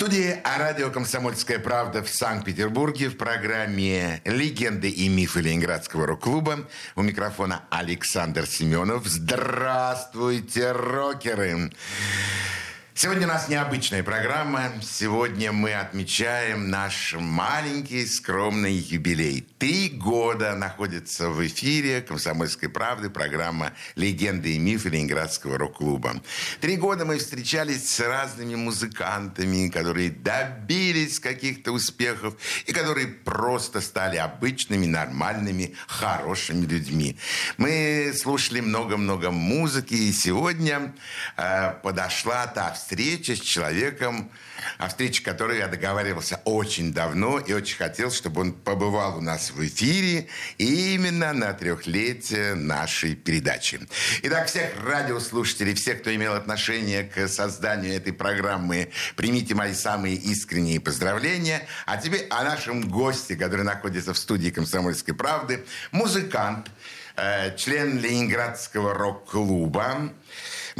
студии радио «Комсомольская правда» в Санкт-Петербурге в программе «Легенды и мифы Ленинградского рок-клуба». У микрофона Александр Семенов. Здравствуйте, рокеры! Сегодня у нас необычная программа. Сегодня мы отмечаем наш маленький скромный юбилей. Три года находится в эфире «Комсомольской правды» программа «Легенды и мифы Ленинградского рок-клуба». Три года мы встречались с разными музыкантами, которые добились каких-то успехов и которые просто стали обычными, нормальными, хорошими людьми. Мы слушали много-много музыки, и сегодня э, подошла та встреча, встреча с человеком, о встрече которой я договаривался очень давно и очень хотел, чтобы он побывал у нас в эфире именно на трехлетие нашей передачи. Итак, всех радиослушателей, всех, кто имел отношение к созданию этой программы, примите мои самые искренние поздравления. А теперь о нашем госте, который находится в студии «Комсомольской правды», музыкант, э, член Ленинградского рок-клуба,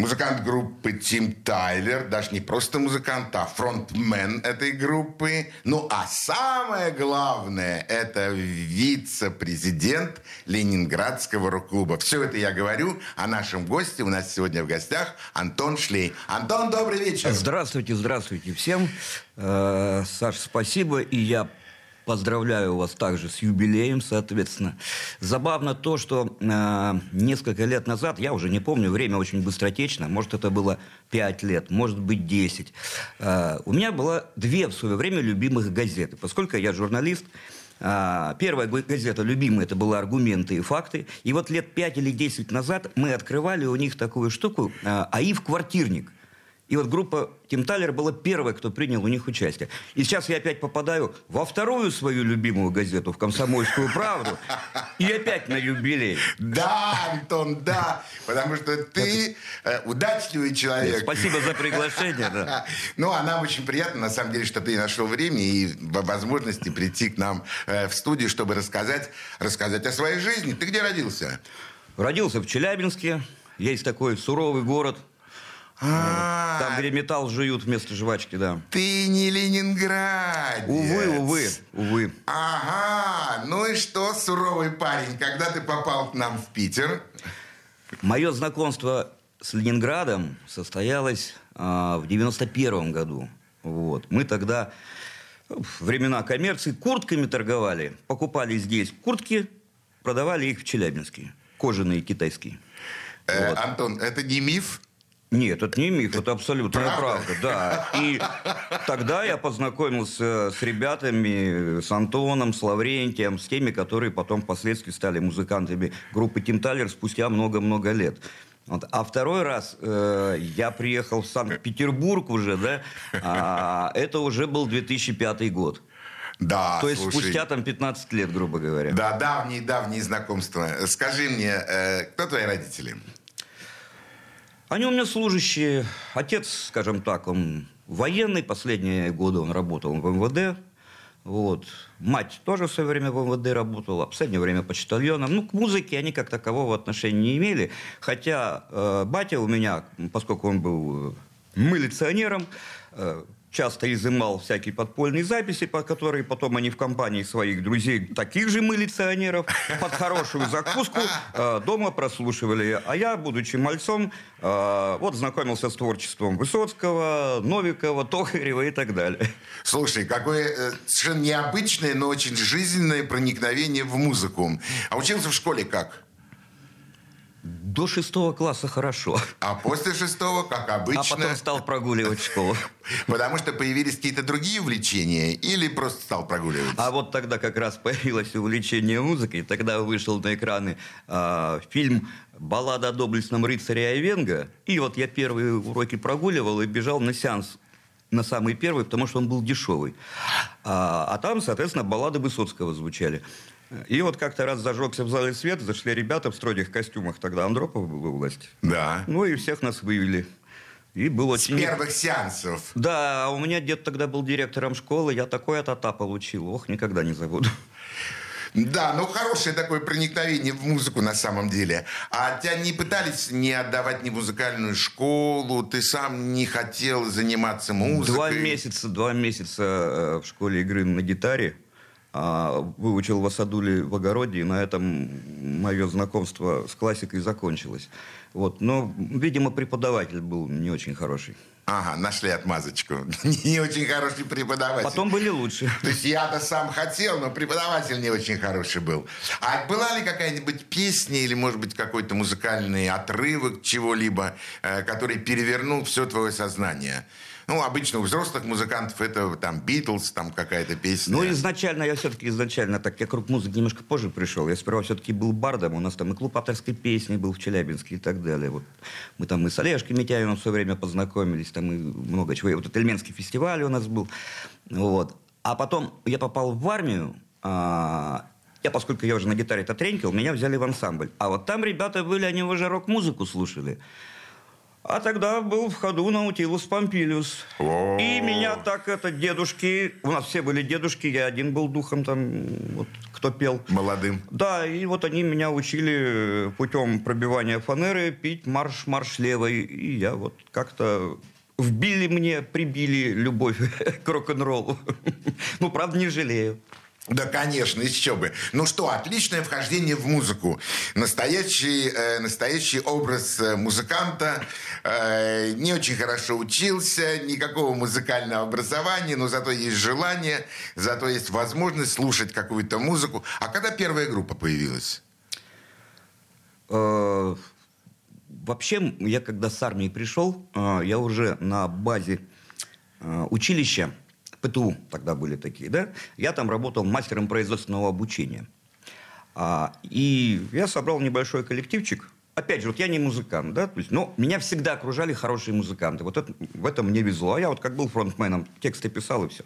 Музыкант группы Тим Тайлер, даже не просто музыкант, а фронтмен этой группы. Ну, а самое главное, это вице-президент Ленинградского рок-клуба. Все это я говорю о нашем госте. У нас сегодня в гостях Антон Шлей. Антон, добрый вечер. Здравствуйте, здравствуйте всем. Э, Саш, спасибо. И я Поздравляю вас также с юбилеем, соответственно. Забавно то, что э, несколько лет назад, я уже не помню, время очень быстротечно, может, это было 5 лет, может быть, 10. Э, у меня было две в свое время любимых газеты. Поскольку я журналист, э, Первая газета любимая, это была «Аргументы и факты». И вот лет 5 или 10 назад мы открывали у них такую штуку э, «АИФ-квартирник». И вот группа Тим Талер была первой, кто принял у них участие. И сейчас я опять попадаю во вторую свою любимую газету, в «Комсомольскую правду», и опять на юбилей. Да, Антон, да, потому что ты э, удачливый человек. Спасибо за приглашение, да. Ну, а нам очень приятно, на самом деле, что ты нашел время и возможности прийти к нам э, в студию, чтобы рассказать, рассказать о своей жизни. Ты где родился? Родился в Челябинске. Есть такой суровый город – а, Там, где металл жуют вместо жвачки, да. Ты не Ленинград. Увы, увы, увы. Ага, ну и что, суровый парень, когда ты попал к нам в Питер? Мое знакомство с Ленинградом состоялось а, в 91 году. Вот. Мы тогда, времена коммерции, куртками торговали. Покупали здесь куртки, продавали их в Челябинске. Кожаные китайские. Э, вот. Антон, это не миф? Нет, это не миф, это абсолютно правда? правда, да. И тогда я познакомился с ребятами, с Антоном, с Лаврентием, с теми, которые потом впоследствии стали музыкантами группы Тим Талер спустя много-много лет. Вот. А второй раз э, я приехал в Санкт-Петербург уже, да, а, это уже был 2005 год. Да, То есть слушай, спустя там 15 лет, грубо говоря. Да, давние-давние знакомства. Скажи мне, э, кто твои родители? Они у меня служащие. Отец, скажем так, он военный. Последние годы он работал в МВД. Вот. Мать тоже в свое время в МВД работала, в последнее время почтальоном. Ну, к музыке они как такового отношения не имели. Хотя э, батя у меня, поскольку он был э, милиционером, э, часто изымал всякие подпольные записи, по которые потом они в компании своих друзей, таких же милиционеров, под хорошую закуску э, дома прослушивали. А я, будучи мальцом, э, вот знакомился с творчеством Высоцкого, Новикова, Тохарева и так далее. Слушай, какое э, совершенно необычное, но очень жизненное проникновение в музыку. А учился в школе как? До шестого класса хорошо. А после шестого, как обычно... А потом стал прогуливать школу. Потому что появились какие-то другие увлечения или просто стал прогуливать? А вот тогда как раз появилось увлечение музыкой. Тогда вышел на экраны э, фильм «Баллада о доблестном рыцаре Айвенга». И вот я первые уроки прогуливал и бежал на сеанс на самый первый, потому что он был дешевый. А, а там, соответственно, баллады Высоцкого звучали. И вот как-то раз зажегся в зале свет, зашли ребята в строгих костюмах, тогда Андропов был у власти. Да. Ну и всех нас вывели. И было С очень... первых сеансов. Да, у меня дед тогда был директором школы, я такой от получил. Ох, никогда не забуду. Да, ну хорошее такое проникновение в музыку на самом деле. А тебя не пытались не отдавать ни музыкальную школу, ты сам не хотел заниматься музыкой? Два месяца, два месяца э, в школе игры на гитаре. А, выучил в Асадуле в огороде, и на этом мое знакомство с классикой закончилось. Вот. Но, видимо, преподаватель был не очень хороший. Ага, нашли отмазочку. Не очень хороший преподаватель. Потом были лучше. То есть я-то сам хотел, но преподаватель не очень хороший был. А была ли какая-нибудь песня или, может быть, какой-то музыкальный отрывок чего-либо, э, который перевернул все твое сознание? Ну, обычно у взрослых музыкантов это там Битлз, там какая-то песня. Ну, изначально, я все-таки изначально, так я круг музыки немножко позже пришел. Я сперва все-таки был бардом, у нас там и клуб авторской песни был в Челябинске и так далее. Вот мы там и с Олежкой Митяевым в свое время познакомились, там и много чего. И вот этот Эльменский фестиваль у нас был. Вот. А потом я попал в армию, а, я, поскольку я уже на гитаре-то тренькал, меня взяли в ансамбль. А вот там ребята были, они уже рок-музыку слушали. А тогда был в ходу Наутилус Помпилиус. И меня так это дедушки... У нас все были дедушки, я один был духом там, вот, кто пел. Молодым. Да, и вот они меня учили путем пробивания фанеры пить марш-марш левой. И я вот как-то вбили мне, прибили любовь к рок-н-роллу. Ну, правда, не жалею. Да, конечно, еще бы. Ну что, отличное вхождение в музыку. Настоящий, э, настоящий образ э, музыканта. Э, не очень хорошо учился, никакого музыкального образования, но зато есть желание, зато есть возможность слушать какую-то музыку. А когда первая группа появилась? Э, Вообще, я когда с армии пришел, э, я уже на базе училища, ПТУ тогда были такие, да, я там работал мастером производственного обучения. А, И я собрал небольшой коллективчик. Опять же, вот я не музыкант, да, то есть, но меня всегда окружали хорошие музыканты. Вот это, в этом мне везло. А я вот как был фронтменом, тексты писал и все.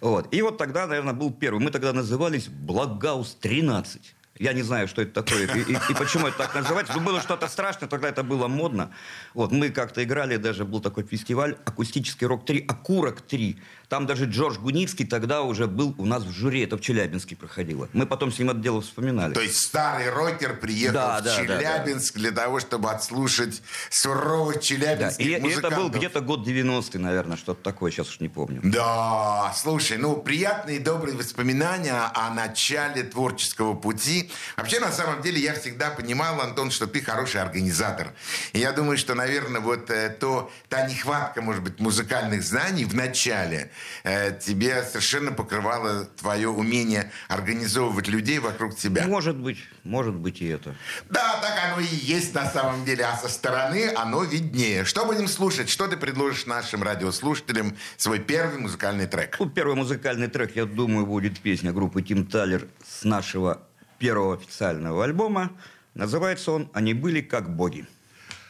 Вот. И вот тогда, наверное, был первый. Мы тогда назывались «Благаус-13». Я не знаю, что это такое и, и- и почему это так называется. Но было что-то страшное, тогда это было модно. Вот, мы как-то играли, даже был такой фестиваль «Акустический рок-3», «Акурок-3». Там даже Джордж Гуницкий тогда уже был у нас в жюри, это в Челябинске проходило. Мы потом с ним это дело вспоминали. То есть старый рокер приехал Да, в да, да, Челябинск для того, чтобы отслушать суровых Да, челябинских и, и это музыкантов. был где-то год 90-й, наверное, что-то такое, сейчас уж не помню. Да, слушай, ну, приятные и добрые воспоминания о начале творческого пути. Вообще, на самом деле, я всегда понимал, Антон, что ты хороший организатор. И я думаю, что, наверное, вот э, то, та нехватка, может быть, музыкальных знаний в начале тебе совершенно покрывала твое умение организовывать людей вокруг тебя. Может быть, может быть и это. Да, так оно и есть на самом деле, а со стороны оно виднее. Что будем слушать? Что ты предложишь нашим радиослушателям? Свой первый музыкальный трек. Ну, первый музыкальный трек, я думаю, будет песня группы Тим Талер с нашего первого официального альбома. Называется он «Они были как боги».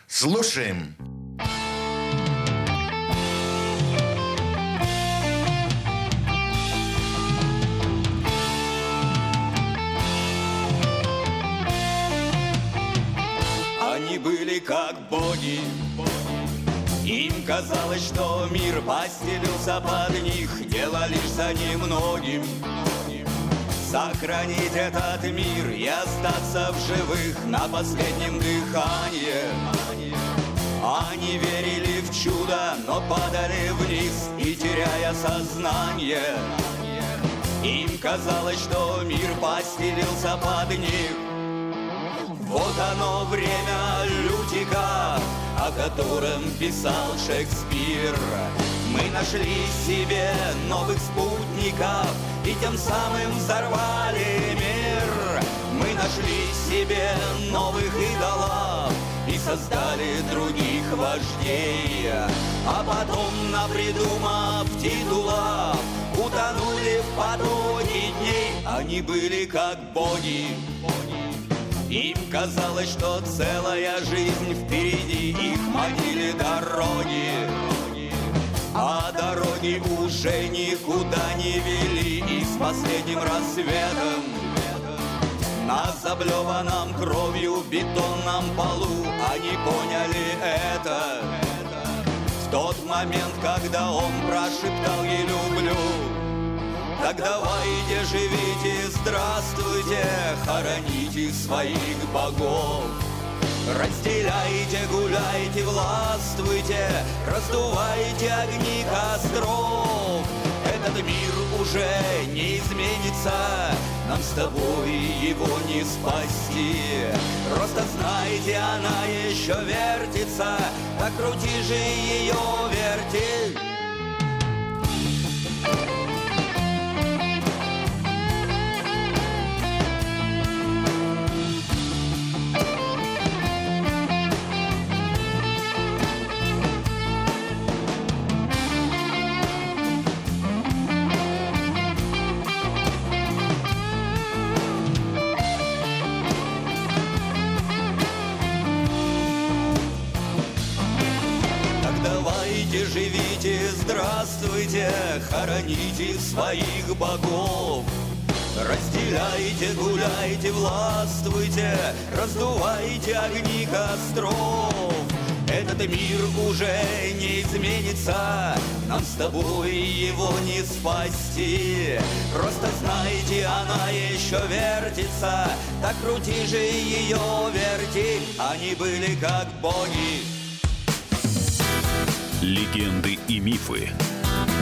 Слушаем. Были как боги. Им казалось, что мир постелился под них Дело лишь за немногим. Сохранить этот мир и остаться в живых На последнем дыхании. Они верили в чудо, но падали вниз И теряя сознание. Им казалось, что мир постелился под них вот оно время лютика, о котором писал Шекспир. Мы нашли себе новых спутников и тем самым взорвали мир. Мы нашли себе новых идолов и создали других вождей. А потом, напридумав титулов, утонули в потоке дней. Они были как боги, им казалось, что целая жизнь впереди Их манили дороги. А дороги уже никуда не вели И с последним рассветом На заблеванном кровью бетонном полу Они поняли это. В тот момент, когда он прошептал «Я люблю» Так давайте живите, здравствуйте, хороните своих богов. Разделяйте, гуляйте, властвуйте, раздувайте огни костров. Этот мир уже не изменится, нам с тобой его не спасти. Просто знайте, она еще вертится, так крути же ее, верти. Хороните своих богов. Разделяйте, гуляйте, властвуйте, раздувайте огни костров. Этот мир уже не изменится, нам с тобой его не спасти. Просто знайте, она еще вертится, так крути же ее, верти. Они были как боги, Легенды и мифы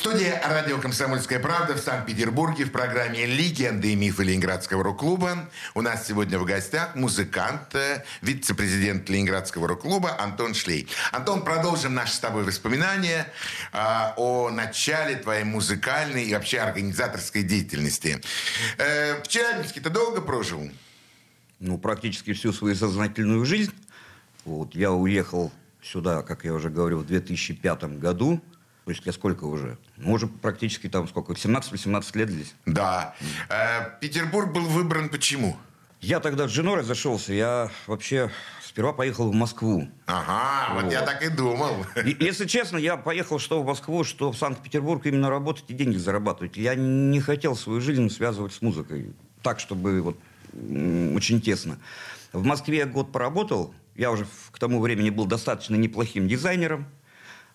Студия радио «Комсомольская правда» в Санкт-Петербурге в программе «Легенды и мифы Ленинградского рок-клуба». У нас сегодня в гостях музыкант, э, вице-президент Ленинградского рок-клуба Антон Шлей. Антон, продолжим наши с тобой воспоминания э, о начале твоей музыкальной и вообще организаторской деятельности. Э, в Челябинске ты долго прожил? Ну, практически всю свою сознательную жизнь. Вот, я уехал сюда, как я уже говорил, в 2005 году. То есть я сколько уже? Ну, уже практически там сколько? 17-18 лет здесь. Да. Э, Петербург был выбран почему? Я тогда с женой разошелся. Я вообще сперва поехал в Москву. Ага, вот, вот я так и думал. И, если честно, я поехал что в Москву, что в Санкт-Петербург именно работать и деньги зарабатывать. Я не хотел свою жизнь связывать с музыкой. Так, чтобы вот очень тесно. В Москве я год поработал. Я уже к тому времени был достаточно неплохим дизайнером.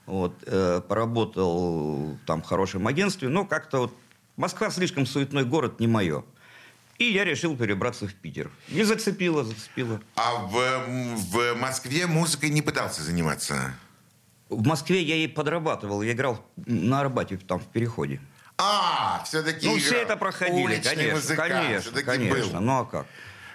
Вот, э, поработал там в хорошем агентстве, но как-то вот Москва слишком суетной город, не мое. И я решил перебраться в Питер. И зацепило, зацепило. А в, в Москве музыкой не пытался заниматься? В Москве я и подрабатывал. Я играл на Арбате, там, в Переходе. А, все-таки Ну, все это проходили, Уличный конечно. Музыкант, конечно, конечно. Был. Ну, а как?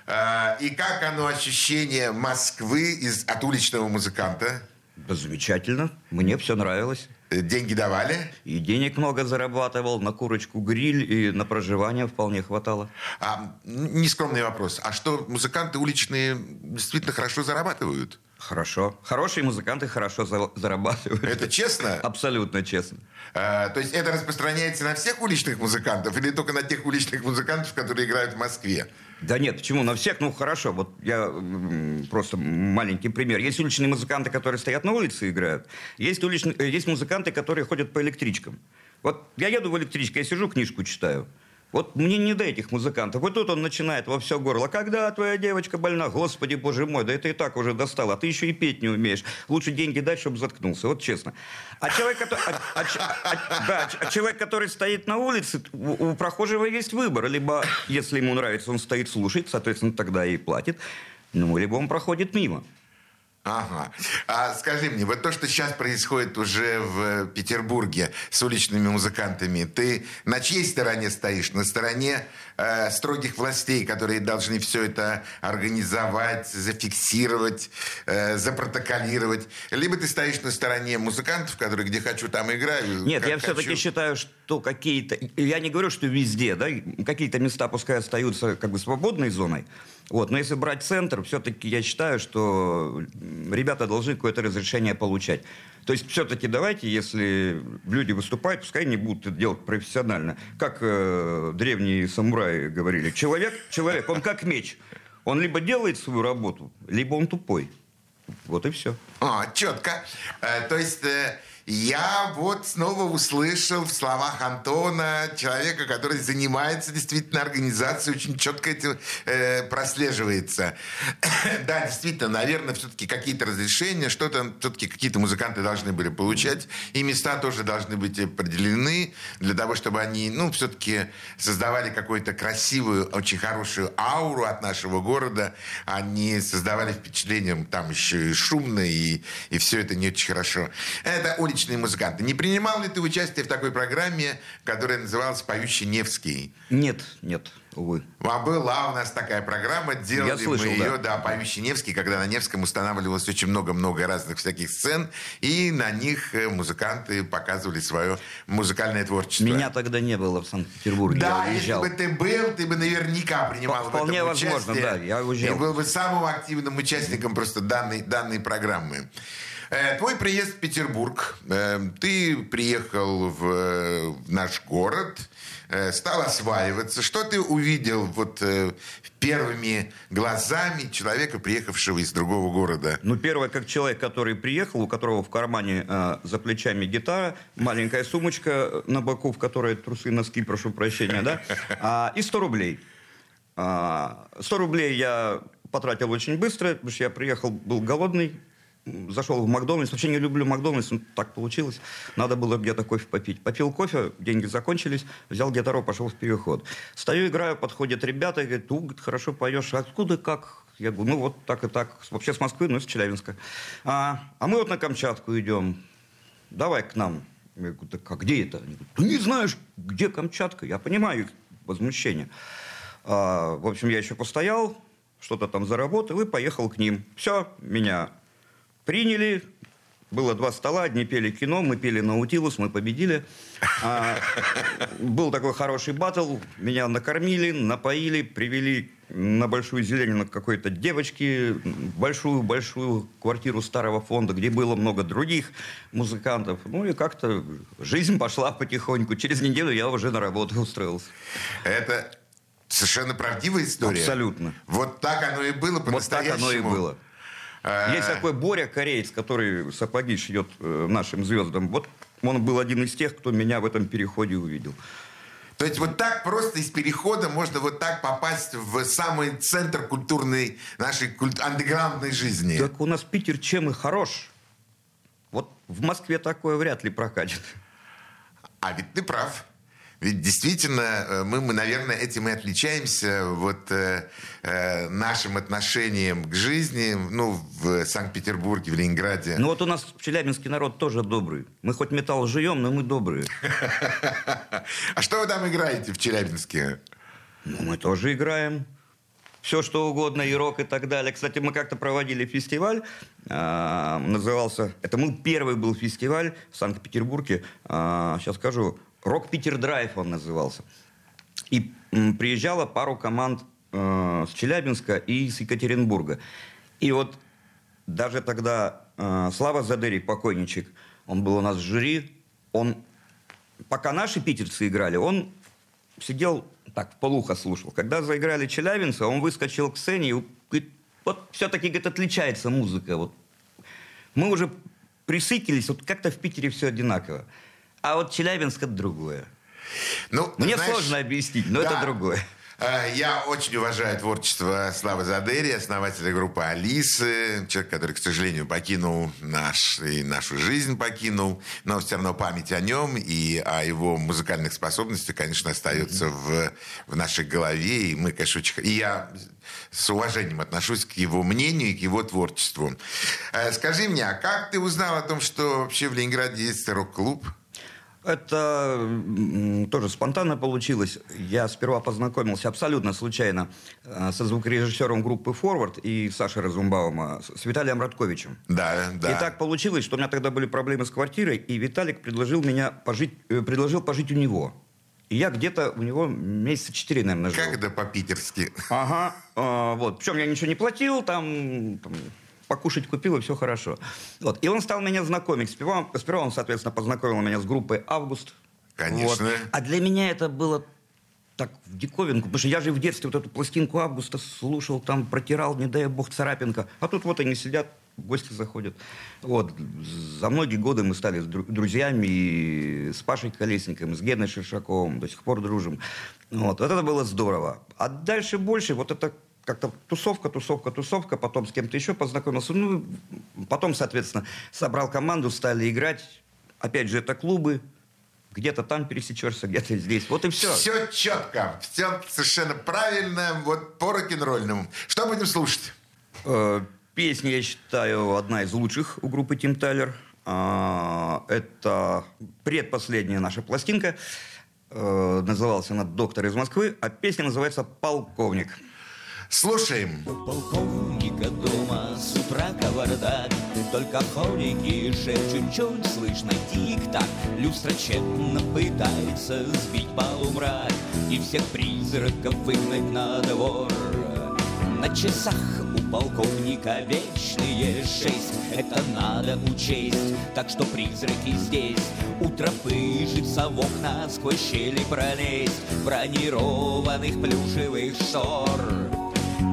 А, и как оно ощущение Москвы из, от уличного музыканта? Да замечательно. Мне все нравилось. Э, деньги давали? И денег много зарабатывал, на курочку гриль, и на проживание вполне хватало. А, нескромный вопрос. А что, музыканты уличные действительно хорошо зарабатывают? Хорошо. Хорошие музыканты хорошо за зарабатывают. Это честно? Абсолютно честно. А, то есть это распространяется на всех уличных музыкантов или только на тех уличных музыкантов, которые играют в Москве? Да нет, почему? На всех, ну хорошо. Вот я просто маленький пример. Есть уличные музыканты, которые стоят на улице и играют. Есть, уличные, э, есть музыканты, которые ходят по электричкам. Вот я еду в электричке, я сижу, книжку читаю. Вот мне не до этих музыкантов. Вот тут он начинает во все горло. Когда твоя девочка больна? Господи, боже мой, да это и так уже достало. А ты еще и петь не умеешь. Лучше деньги дать, чтобы заткнулся. Вот честно. А человек, который, а, а, а, да, а человек, который стоит на улице, у, у прохожего есть выбор. Либо, если ему нравится, он стоит, слушает, соответственно, тогда и платит. Ну, либо он проходит мимо. Ага. А скажи мне, вот то, что сейчас происходит уже в Петербурге с уличными музыкантами, ты на чьей стороне стоишь? На стороне э, строгих властей, которые должны все это организовать, зафиксировать, э, запротоколировать? Либо ты стоишь на стороне музыкантов, которые где хочу, там играю? Нет, я все-таки считаю, что какие-то... Я не говорю, что везде, да, какие-то места пускай остаются как бы свободной зоной, вот. Но если брать центр, все-таки я считаю, что ребята должны какое-то разрешение получать. То есть все-таки давайте, если люди выступают, пускай они будут это делать профессионально. Как э, древние самураи говорили, человек, человек, он как меч. Он либо делает свою работу, либо он тупой. Вот и все. А, четко. Э, то есть... Э, я вот снова услышал в словах Антона человека, который занимается действительно организацией, очень четко это э, прослеживается. да, действительно, наверное, все-таки какие-то разрешения, что-то все-таки какие-то музыканты должны были получать, и места тоже должны быть определены для того, чтобы они, ну, все-таки создавали какую-то красивую, очень хорошую ауру от нашего города, они создавали впечатление, там еще и шумно, и, и все это не очень хорошо. Это уличная уличные музыканты. Не принимал ли ты участие в такой программе, которая называлась «Поющий Невский»? Нет, нет, увы. А была у нас такая программа, делали Я слышал, мы ее, да. да, «Поющий Невский», когда на Невском устанавливалось очень много-много разных всяких сцен, и на них э, музыканты показывали свое музыкальное творчество. Меня тогда не было в Санкт-Петербурге, Да, если бы ты был, ты бы наверняка принимал Вполне в этом возможно, участие. да, я уезжал. И был бы самым активным участником просто данной, данной программы. Э, Твой приезд в Петербург, э, ты приехал в э, наш город, стал осваиваться. Что ты увидел вот первыми глазами человека, приехавшего из другого города? Ну, первое, как человек, который приехал, у которого в кармане э, за плечами гитара, маленькая сумочка на боку, в которой трусы, носки, прошу прощения, да, а, и 100 рублей. А, 100 рублей я потратил очень быстро, потому что я приехал, был голодный, зашел в Макдональдс. Вообще не люблю Макдональдс, но так получилось. Надо было где-то кофе попить. Попил кофе, деньги закончились, взял гитару, пошел в переход. Стою, играю, подходят ребята говорят, ну, говорит, хорошо поешь. Откуда, как? Я говорю, ну, вот так и так. Вообще с Москвы, но из Челябинска. А, а мы вот на Камчатку идем. Давай к нам. Я говорю, так а где это? Они говорят, ты не знаешь, где Камчатка? Я понимаю их возмущение. А, в общем, я еще постоял, что-то там заработал и поехал к ним. Все, меня приняли. Было два стола, одни пели кино, мы пели «Наутилус», мы победили. А, был такой хороший батл, меня накормили, напоили, привели на Большую Зеленину какой-то девочке, большую-большую квартиру старого фонда, где было много других музыкантов. Ну и как-то жизнь пошла потихоньку. Через неделю я уже на работу устроился. Это совершенно правдивая история? Абсолютно. Вот так оно и было Вот так по-настоящему? оно и было. Э, Есть такой Боря, кореец, который сапоги шьет э, нашим звездам. Вот он был один из тех, кто меня в этом переходе увидел. То есть вот так просто из перехода можно вот так попасть в самый центр культурной нашей культ... андеграундной жизни. Так у нас Питер чем и хорош. Вот в Москве такое вряд ли прокатит. А ведь ты прав. Ведь действительно э, мы, мы, наверное, этим и отличаемся вот э, э, нашим отношением к жизни, ну, в Санкт-Петербурге, в Ленинграде. Ну вот у нас челябинский народ тоже добрый. Мы хоть металл жуем, но мы добрые. А что вы там играете в Челябинске? Ну, мы тоже играем. Все, что угодно, и рок, и так далее. Кстати, мы как-то проводили фестиваль, а, назывался... Это был первый был фестиваль в Санкт-Петербурге. а, сейчас скажу. Рок Питер Драйв он назывался. И приезжала пару команд э, с Челябинска и с Екатеринбурга. И вот даже тогда э, Слава Задери, покойничек, он был у нас в жюри, он, пока наши питерцы играли, он сидел так, в полухо слушал. Когда заиграли челябинцы, он выскочил к сцене и говорит, вот все-таки, говорит, отличается музыка. Вот. Мы уже присыкились, вот как-то в Питере все одинаково. А вот Челябинск это другое. Ну, Мне знаешь, сложно объяснить, но это да. другое. Э, Я очень уважаю творчество Славы Задери, основателя группы «Алисы», человек, который, к сожалению, покинул наш, и нашу жизнь покинул, но все равно память о нем и о его музыкальных способностях, конечно, остается в, в нашей голове. И мы, конечно, очень... И я с уважением отношусь к его мнению и к его творчеству. Э, Скажи мне, а как ты узнал о том, что вообще в Ленинграде есть рок-клуб? Это тоже спонтанно получилось. Я сперва познакомился абсолютно случайно э, со звукорежиссером группы «Форвард» и Сашей Разумбаума, с с Виталием Радковичем. Да, да. И так получилось, что у меня тогда были проблемы с квартирой, и Виталик предложил, меня пожить, э, предложил пожить у него. И я где-то у него месяца четыре, наверное, жил. Как это по-питерски? Ага, а, вот. Причем я ничего не платил, там, там покушать купил, и все хорошо. Вот. И он стал меня знакомить. Сперва, сперва он, соответственно, познакомил меня с группой «Август». Конечно. Вот. А для меня это было так в диковинку, потому что я же в детстве вот эту пластинку Августа слушал, там протирал, не дай бог, царапинка. А тут вот они сидят, гости заходят. Вот. За многие годы мы стали друзьями и с Пашей Колесником, с Геной Шершаковым, до сих пор дружим. Вот. вот это было здорово. А дальше больше вот это как-то тусовка, тусовка, тусовка, потом с кем-то еще познакомился. Ну, потом, соответственно, собрал команду, стали играть. Опять же, это клубы, где-то там пересечешься, где-то здесь. Вот и все. Все четко, все совершенно правильно, вот по рок-н-ролльному. Что будем слушать? Э, песня, я считаю, одна из лучших у группы Тим Тайлер. А, это предпоследняя наша пластинка. Э, называлась она «Доктор из Москвы», а песня называется «Полковник». Слушаем. У полковника дома с утра кавардак, Только ходики шепчут, чуть слышно? Тик-так. Люстра тщетно пытается сбить полумрак И всех призраков выгнать на двор. На часах у полковника вечные шесть. Это надо учесть, так что призраки здесь. У тропы житься в окна сквозь щели пролезть. Бронированных плюшевых шор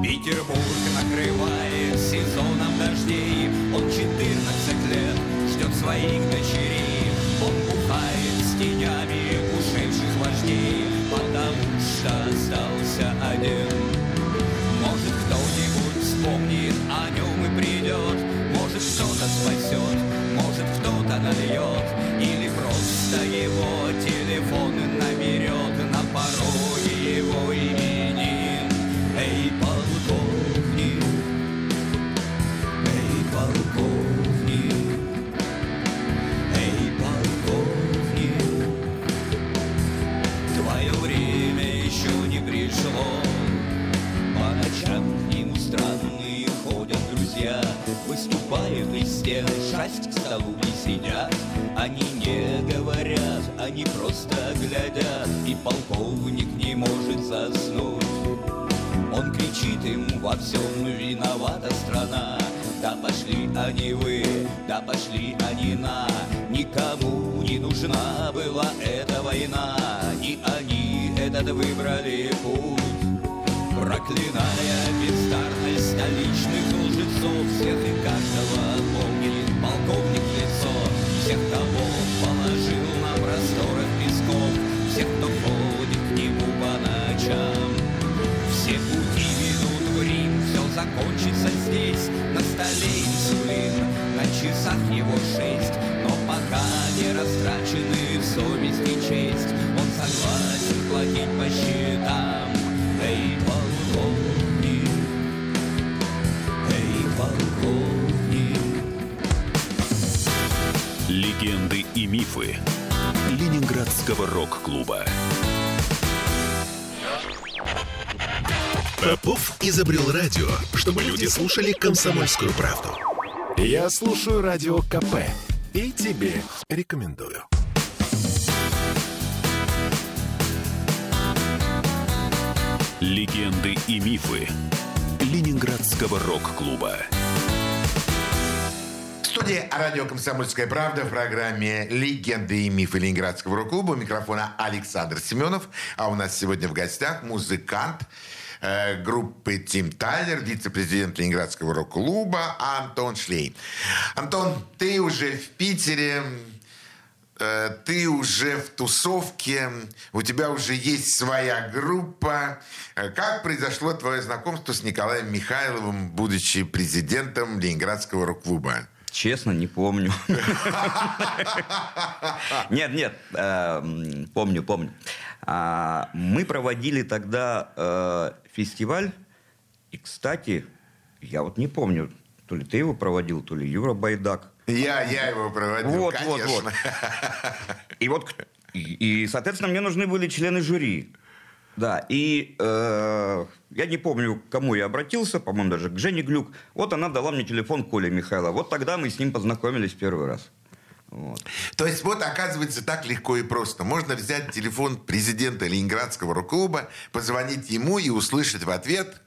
Петербург накрывает сезоном дождей. Он 14 лет ждет своих дочерей столе инсулин, на часах его шесть Но пока не растрачены совесть и честь Он согласен платить по счетам Эй, полковник, эй, полковник. Легенды и мифы Ленинградского рок-клуба. Попов изобрел радио, чтобы люди слушали комсомольскую правду. Я слушаю радио КП и тебе рекомендую. Легенды и мифы Ленинградского рок-клуба. В студии радио «Комсомольская правда» в программе «Легенды и мифы Ленинградского рок-клуба». У микрофона Александр Семенов. А у нас сегодня в гостях музыкант группы Тим Тайлер, вице-президент Ленинградского рок-клуба Антон Шлей. Антон, ты уже в Питере Э, ты уже в тусовке, у тебя уже есть своя группа. Э, как произошло твое знакомство с Николаем Михайловым, будучи президентом Ленинградского рок-клуба? Честно, не помню. Нет, нет, э, помню, помню. А, мы проводили тогда фестиваль, и, кстати, я вот не помню, то ли ты его проводил, то ли Юра Байдак. Я, я его проводил, вот, конечно. Вот, вот. И вот, и, и, соответственно, мне нужны были члены жюри. Да, и э, я не помню, к кому я обратился, по-моему, даже к Жене Глюк. Вот она дала мне телефон Коля Михайла. Вот тогда мы с ним познакомились первый раз. Вот. То есть вот оказывается так легко и просто. Можно взять телефон президента Ленинградского рок-клуба, позвонить ему и услышать в ответ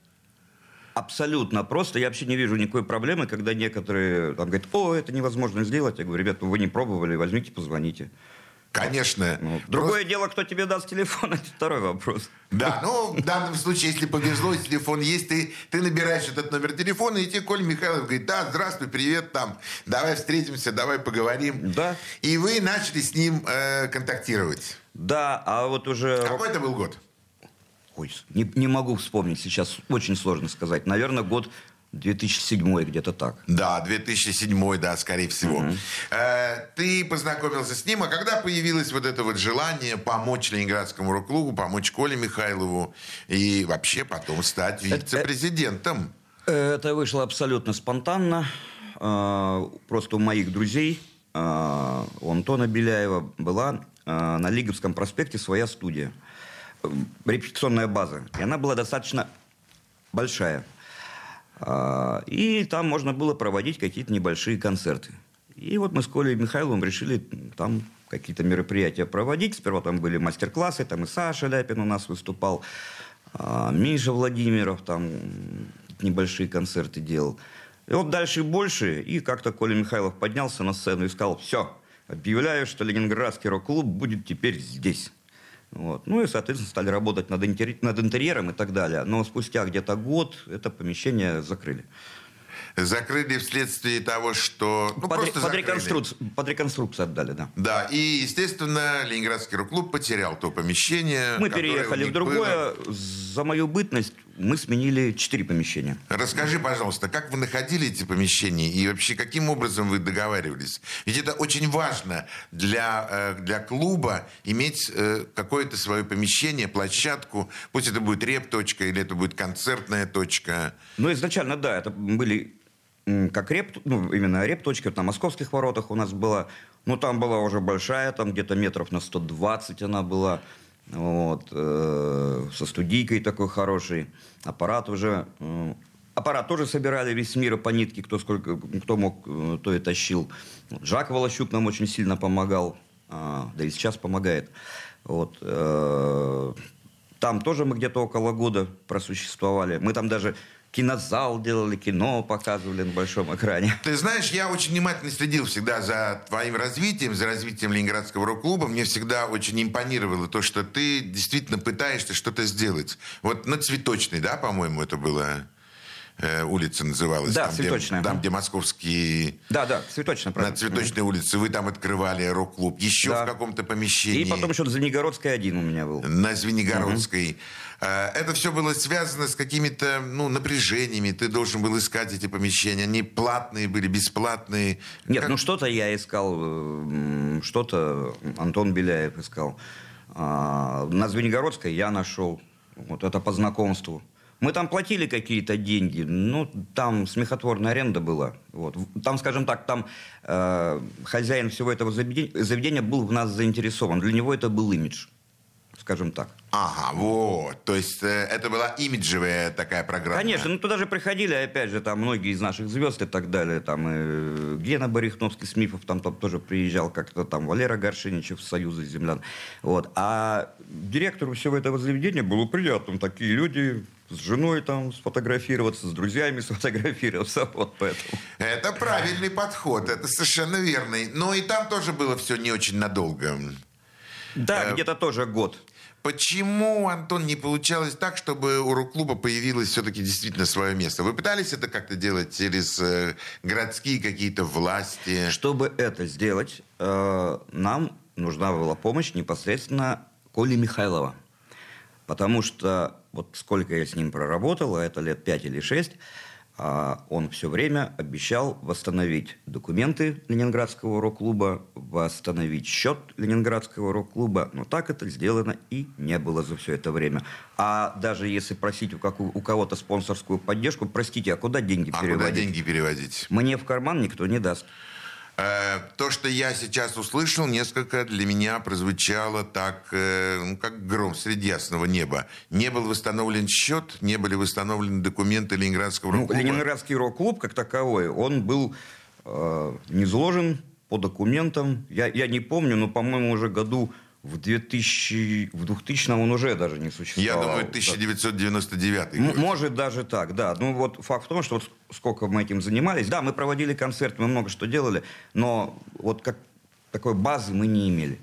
Абсолютно просто. Я вообще не вижу никакой проблемы, когда некоторые там говорят, о, это невозможно сделать. Я говорю, ребята, вы не пробовали, возьмите, позвоните. Конечно. Ну, другое дело, кто тебе даст телефон, это второй вопрос. Да, ну, в данном случае, если повезло, телефон есть, ты, ты набираешь этот номер телефона, и тебе Коль Михайлов говорит, да, здравствуй, привет, там, давай встретимся, давай поговорим. Да. И вы начали с ним э, контактировать. Да, а вот уже... Какой это был год? Ой, не, не могу вспомнить сейчас, очень сложно сказать. Наверное, год 2007 где-то так. Да, 2007, да, скорее всего. Угу. Э, ты познакомился с ним, а когда появилось вот это вот желание помочь Ленинградскому рок-клубу, помочь Коле Михайлову и вообще потом стать вице-президентом? Это вышло абсолютно спонтанно. Э, просто у моих друзей, э, у Антона Беляева, была э, на Лиговском проспекте своя студия. Репетиционная база. И она была достаточно большая. А, и там можно было проводить какие-то небольшие концерты. И вот мы с Колей Михайловым решили там какие-то мероприятия проводить. Сперва там были мастер-классы, там и Саша Ляпин у нас выступал, а, Миша Владимиров там небольшие концерты делал. И вот дальше и больше. И как-то Коля Михайлов поднялся на сцену и сказал, все, объявляю, что Ленинградский рок-клуб будет теперь здесь. Вот. Ну и, соответственно, стали работать над, интерь... над интерьером и так далее. Но спустя где-то год это помещение закрыли. Закрыли вследствие того, что... Ну, под, просто под, реконструкцию, под реконструкцию отдали, да. Да, и, естественно, Ленинградский рок-клуб потерял то помещение. Мы переехали в другое. Было. За мою бытность мы сменили четыре помещения. Расскажи, пожалуйста, как вы находили эти помещения и вообще каким образом вы договаривались? Ведь это очень важно для, э, для клуба иметь э, какое-то свое помещение, площадку. Пусть это будет реп-точка или это будет концертная точка. Ну, изначально, да, это были как реп, ну, именно реп-точка, на московских воротах у нас была. Ну, там была уже большая, там где-то метров на 120 она была. Вот, э, со студийкой такой хороший. Аппарат уже... Э, аппарат тоже собирали весь мир по нитке, кто, сколько, кто мог, э, то и тащил. Жак Волощук нам очень сильно помогал. Э, да и сейчас помогает. Вот, э, там тоже мы где-то около года просуществовали. Мы там даже кинозал делали, кино показывали на большом экране. Ты знаешь, я очень внимательно следил всегда за твоим развитием, за развитием Ленинградского рок-клуба. Мне всегда очень импонировало то, что ты действительно пытаешься что-то сделать. Вот на Цветочной, да, по-моему, это было э, улица называлась. Да, там, Цветочная. Где, там, где московские... Да, да, Цветочная, правильно. На Цветочной улице вы там открывали рок-клуб. Еще да. в каком-то помещении. И потом еще Звенигородская один у меня был. На Звенигородской. Угу. Это все было связано с какими-то ну, напряжениями. Ты должен был искать эти помещения. Они платные были, бесплатные. Нет, как... ну что-то я искал, что-то Антон Беляев искал. А, на Звенигородской я нашел. Вот это по знакомству. Мы там платили какие-то деньги, ну, там смехотворная аренда была. Вот. Там, скажем так, там э, хозяин всего этого заведения, заведения был в нас заинтересован. Для него это был имидж скажем так. Ага, вот. То есть э, это была имиджевая такая программа. Конечно, ну туда же приходили, опять же, там многие из наших звезд и так далее. Там и Гена Барихновский с Мифов там, там тоже приезжал как-то, там Валера Горшиничев с Союза землян. Вот. А директору всего этого заведения было приятно. Такие люди с женой там сфотографироваться, с друзьями сфотографироваться, вот поэтому. Это правильный подход, это совершенно верный. Но и там тоже было все не очень надолго. Да, э, где-то тоже год. Почему, Антон, не получалось так, чтобы у рок-клуба появилось все-таки действительно свое место? Вы пытались это как-то делать через э, городские какие-то власти? Чтобы это сделать, э, нам нужна была помощь непосредственно Коли Михайлова. Потому что вот сколько я с ним проработал, а это лет пять или шесть, а он все время обещал восстановить документы Ленинградского рок-клуба, восстановить счет Ленинградского рок-клуба, но так это сделано и не было за все это время. А даже если просить у, у кого-то спонсорскую поддержку, простите, а куда деньги а переводить? А куда деньги переводить? Мне в карман никто не даст. Э, то, что я сейчас услышал, несколько для меня прозвучало так, э, ну, как гром среди ясного неба. Не был восстановлен счет, не были восстановлены документы Ленинградского рок-клуба. Ну, Ленинградский рок-клуб, как таковой, он был э, не изложен по документам. Я, я не помню, но, по-моему, уже году в 2000, в 2000 он уже даже не существовал. Я думаю, 1999 год. Может, даже так, да. Ну, вот факт в том, что вот сколько мы этим занимались. Да, мы проводили концерты, мы много что делали, но вот как такой базы мы не имели.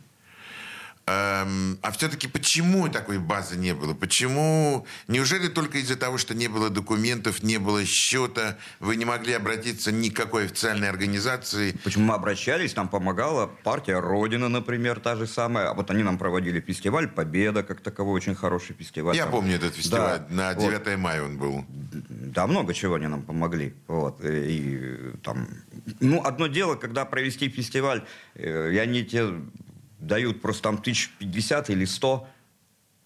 Эм, а все-таки почему такой базы не было? Почему? Неужели только из-за того, что не было документов, не было счета, вы не могли обратиться ни к какой официальной организации? Почему мы обращались? Нам помогала партия Родина, например, та же самая. А вот они нам проводили фестиваль «Победа», как таковой очень хороший фестиваль. Я там. помню этот фестиваль. Да. На 9 вот. мая он был. Да, много чего они нам помогли. Вот. И, там... Ну, одно дело, когда провести фестиваль, э, и они те дают просто там тысяч пятьдесят или сто,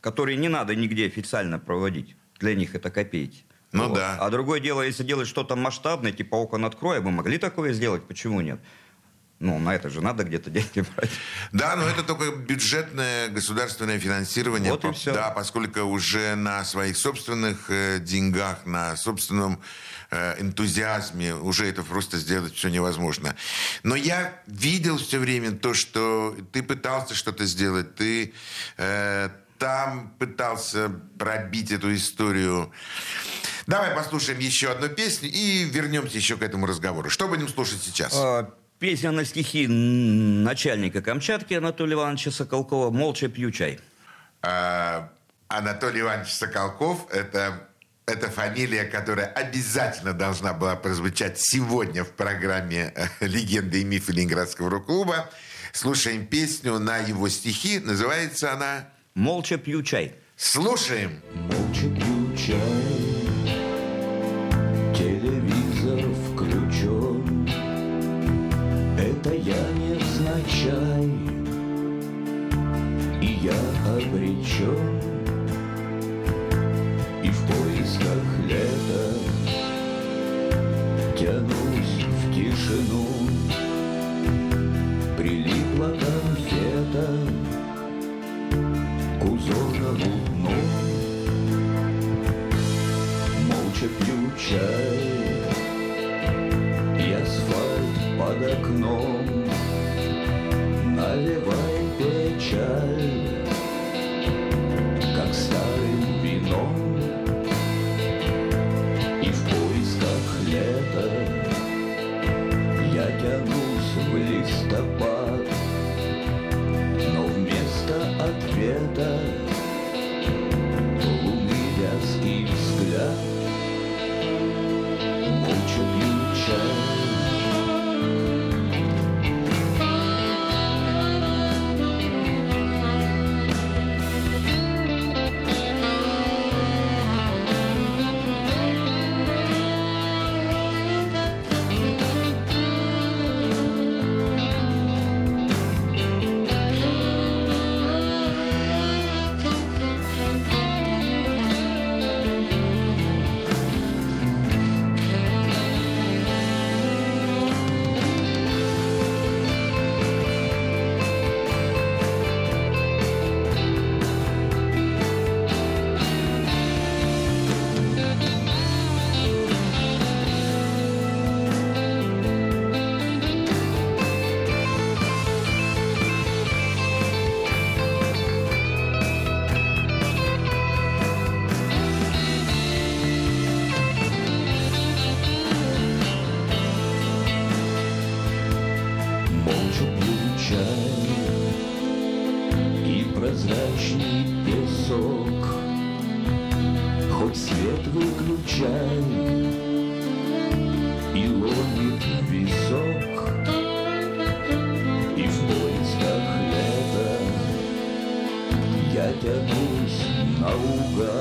которые не надо нигде официально проводить. Для них это копейки. Ну вот. да. А другое дело, если делать что-то масштабное, типа окон откроя, мы могли такое сделать, почему нет? Ну, на это же надо где-то деньги брать. Да, но это только бюджетное государственное финансирование. Вот и все. Да, поскольку уже на своих собственных э, деньгах, на собственном энтузиазме уже это просто сделать все невозможно. Но я видел все время то, что ты пытался что-то сделать, ты э, там пытался пробить эту историю. Давай послушаем еще одну песню и вернемся еще к этому разговору. Что будем слушать сейчас? А, Песня на стихи начальника Камчатки Анатолия Ивановича Соколкова «Молча пью чай». А, Анатолий Иванович Соколков – это это фамилия, которая обязательно должна была прозвучать сегодня в программе э, «Легенды и мифы Ленинградского рок-клуба». Слушаем песню на его стихи. Называется она «Молча пью чай». Слушаем. Молча пью чай, телевизор включен, это я невзначай, и я обречен, тишину, прилипла конфета к узорному дну, молча пью чай под окном. Наливай печаль вокруг. Хоть свет выключай И ломит висок И в поисках лета Я тянусь наугад.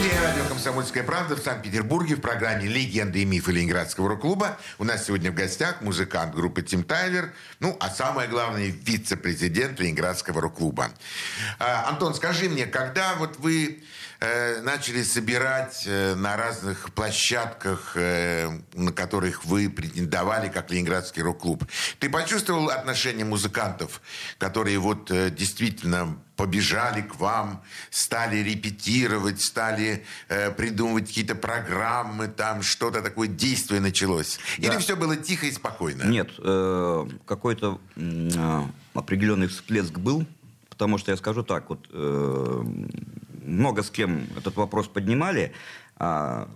Студии радио «Комсомольская правда» в Санкт-Петербурге в программе «Легенды и мифы Ленинградского рок-клуба». У нас сегодня в гостях музыкант группы «Тим Тайлер», ну, а самое главное, вице-президент Ленинградского рок-клуба. А, Антон, скажи мне, когда вот вы э, начали собирать э, на разных площадках, э, на которых вы претендовали как Ленинградский рок-клуб, ты почувствовал отношение музыкантов, которые вот э, действительно побежали к вам, стали репетировать, стали э, придумывать какие-то программы, там что-то такое действие началось? Да. Или все было тихо и спокойно? Нет, э, какой-то э, определенный всплеск был, потому что я скажу так, вот э, много с кем этот вопрос поднимали, а,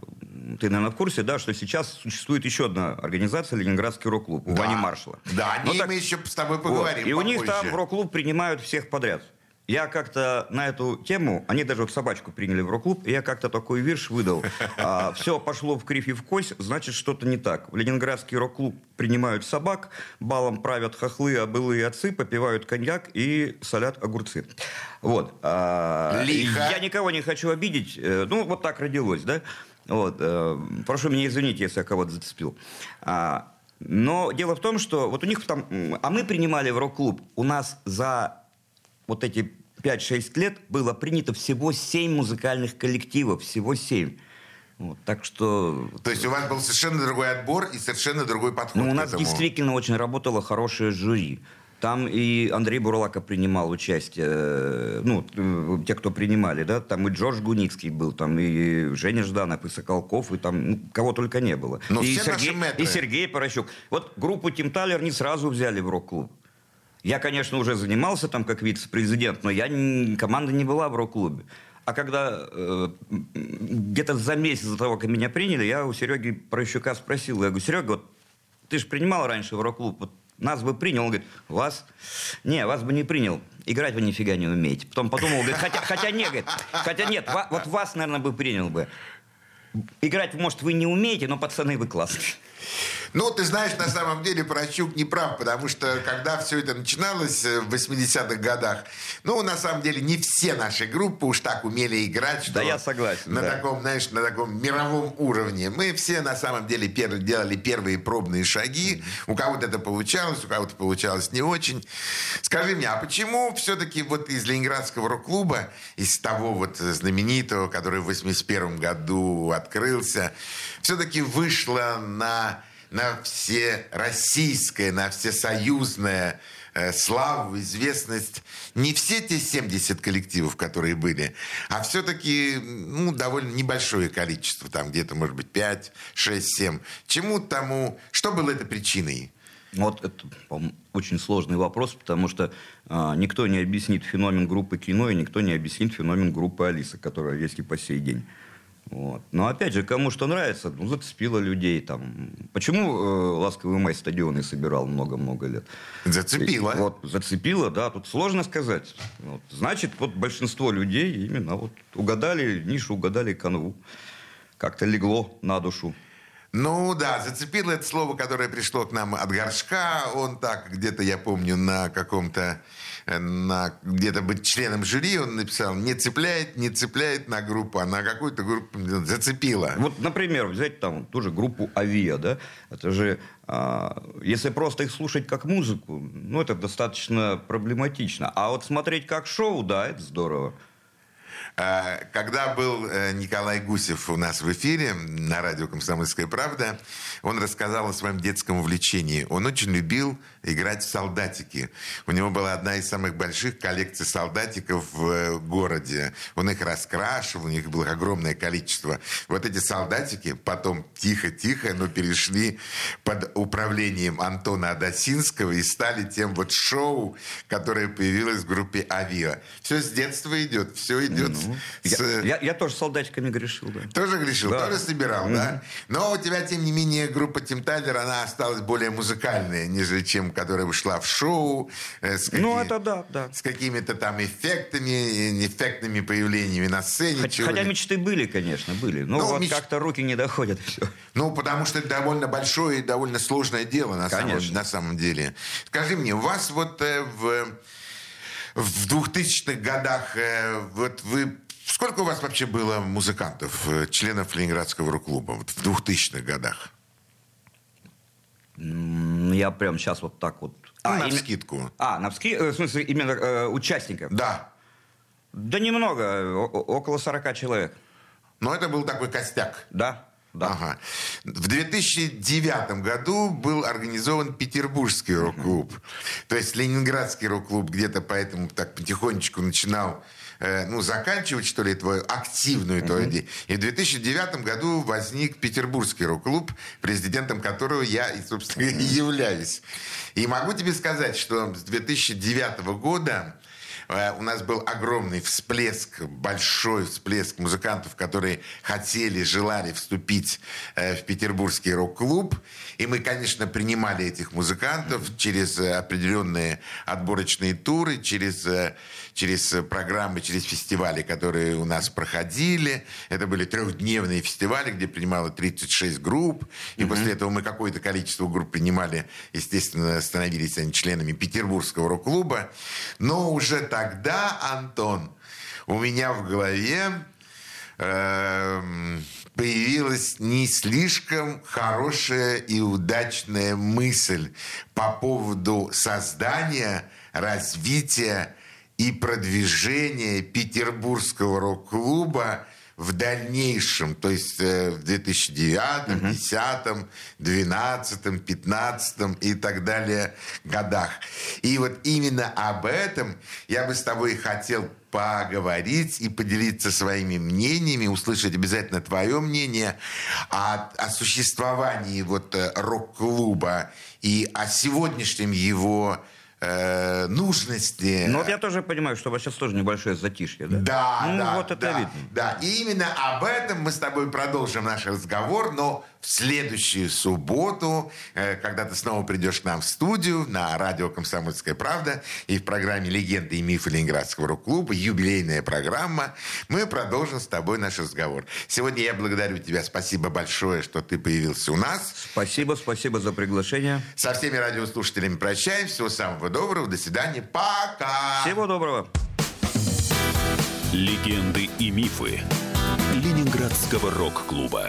ты, наверное, в курсе, да, что сейчас существует еще одна организация Ленинградский рок-клуб у да. Вани Маршала. Да, о ней ну, так, мы еще с тобой поговорим. Вот, и попозже. у них там рок-клуб принимают всех подряд. Я как-то на эту тему, они даже вот собачку приняли в рок-клуб, и я как-то такой вирш выдал. А, все пошло в кривь и в кость, значит, что-то не так. В Ленинградский рок-клуб принимают собак, балом правят хохлы, а былые отцы, попивают коньяк и солят огурцы. Вот. А, я никого не хочу обидеть. Э, ну, вот так родилось, да? Вот. Э, прошу меня извинить, если я кого-то зацепил. А, но дело в том, что вот у них там... А мы принимали в рок-клуб. У нас за вот эти 5-6 лет было принято всего 7 музыкальных коллективов, всего 7. Вот, так что... То есть у вас был совершенно другой отбор и совершенно другой подход Ну, у нас этому. действительно очень работало хорошее жюри. Там и Андрей Бурлака принимал участие, э, ну, э, те, кто принимали, да, там и Джордж Гуницкий был, там и Женя Жданов, и Соколков, и там, ну, кого только не было. Но и, все Сергей, и Сергей Порощук. Вот группу Тим Талер не сразу взяли в рок-клуб. Я, конечно, уже занимался там как вице-президент, но я команда не была в рок-клубе. А когда э, где-то за месяц до того, как меня приняли, я у Сереги Прощука спросил, я говорю, Серега, вот ты же принимал раньше в рок-клуб, вот нас бы принял. Он говорит, вас? Не, вас бы не принял. Играть вы нифига не умеете. Потом подумал, говорит, хотя, хотя нет, говорит, хотя нет, ва, вот вас, наверное, бы принял бы. Играть, может, вы не умеете, но пацаны вы классные. Ну, ты знаешь, на самом деле Прощук не прав, потому что когда все это начиналось в 80-х годах, ну, на самом деле, не все наши группы уж так умели играть, что да, я согласен. На да. таком, знаешь, на таком мировом уровне. Мы все, на самом деле, пер- делали первые пробные шаги. У кого-то это получалось, у кого-то получалось не очень. Скажи мне, а почему все-таки вот из Ленинградского рок-клуба, из того вот знаменитого, который в 81 году открылся, все-таки вышло на на все российское, на всесоюзное э, славу, известность не все те 70 коллективов, которые были, а все-таки ну, довольно небольшое количество, там где-то, может быть, 5, 6, 7. Чему тому, что было этой причиной? Вот это очень сложный вопрос, потому что а, никто не объяснит феномен группы кино, и никто не объяснит феномен группы Алиса, которая есть и по сей день. Вот. Но опять же, кому что нравится, ну, зацепило людей. Там. Почему э, «Ласковый май» стадионы собирал много-много лет? Зацепило. И, вот, зацепило, да, тут сложно сказать. Вот. Значит, вот большинство людей именно вот угадали нишу, угадали канву. Как-то легло на душу. Ну да, зацепило это слово, которое пришло к нам от горшка. Он так где-то, я помню, на каком-то на где-то быть членом жюри, он написал, не цепляет, не цепляет на группу, а на какую-то группу зацепила. Вот, например, взять там ту же группу Авиа, да, это же, а, если просто их слушать как музыку, ну, это достаточно проблематично. А вот смотреть как шоу, да, это здорово. А, когда был э, Николай Гусев у нас в эфире на радио «Комсомольская правда», он рассказал о своем детском увлечении. Он очень любил играть в солдатики. У него была одна из самых больших коллекций солдатиков в э, городе. Он их раскрашивал, у них было огромное количество. Вот эти солдатики потом тихо-тихо, но перешли под управлением Антона Адасинского и стали тем вот шоу, которое появилось в группе «Авиа». Все с детства идет, все идет Я, с- я- я тоже солдатиками грешил, да. Тоже грешил, Да. тоже собирал, да? Но у тебя, тем не менее, группа Тим Тайлер, она осталась более музыкальная, нежели чем которая вышла в шоу. э, с Ну, какими- это да, да. С какими-то там эффектами, эффектными появлениями на сцене. Хотя, чего хотя ли. мечты были, конечно, были. Но Ну, вот меч- как-то руки не доходят. Ну, потому что это довольно большое и довольно сложное дело на, самом, на самом деле. Скажи мне, у вас вот э, в, в 2000-х годах, э, вот вы... Сколько у вас вообще было музыкантов, э, членов Ленинградского рок-клуба вот в 2000-х годах? Я прям сейчас вот так вот... Ну, А, на вскидку. А, на вски- э, В смысле, именно э, участников? Да. Да немного, о- около 40 человек. Но это был такой костяк. Да, да. Ага. В 2009 году был организован Петербургский рок-клуб. То есть Ленинградский рок-клуб где-то поэтому так потихонечку начинал ну, заканчивать, что ли, твою активную твою де- И в 2009 году возник Петербургский рок-клуб, президентом которого я, и, собственно, и являюсь. И могу тебе сказать, что с 2009 года Э, У нас был огромный всплеск, большой всплеск музыкантов, которые хотели, желали вступить э, в Петербургский рок-клуб. И мы, конечно, принимали этих музыкантов через э, определенные отборочные туры, через, э, через э, программы, через фестивали, которые у нас проходили. Это были трехдневные фестивали, где принимало 36 групп. И после этого мы какое-то количество групп принимали, естественно, становились они членами Петербургского рок-клуба. Но уже тогда, Антон, у меня в голове эм, появилась не слишком хорошая и удачная мысль по поводу создания, развития и продвижения Петербургского рок-клуба в дальнейшем, то есть э, в 2009, 2010, 2012, 2015 и так далее годах. И вот именно об этом я бы с тобой хотел поговорить и поделиться своими мнениями, услышать обязательно твое мнение о, о существовании вот э, рок-клуба и о сегодняшнем его э, нужности. Ну вот я тоже понимаю, что у вас сейчас тоже небольшое затишье, да? Да, ну, да, вот это да, видно. Да, и именно об этом мы с тобой продолжим наш разговор, но в следующую субботу, э, когда ты снова придешь к нам в студию на радио «Комсомольская правда» и в программе «Легенды и мифы Ленинградского рок-клуба», юбилейная программа, мы продолжим с тобой наш разговор. Сегодня я благодарю тебя, спасибо большое, что ты появился у нас. Спасибо, спасибо за приглашение. Со всеми радиослушателями прощаемся, всего самого доброго, до свидания, пока! Всего доброго. Легенды и мифы Ленинградского рок-клуба.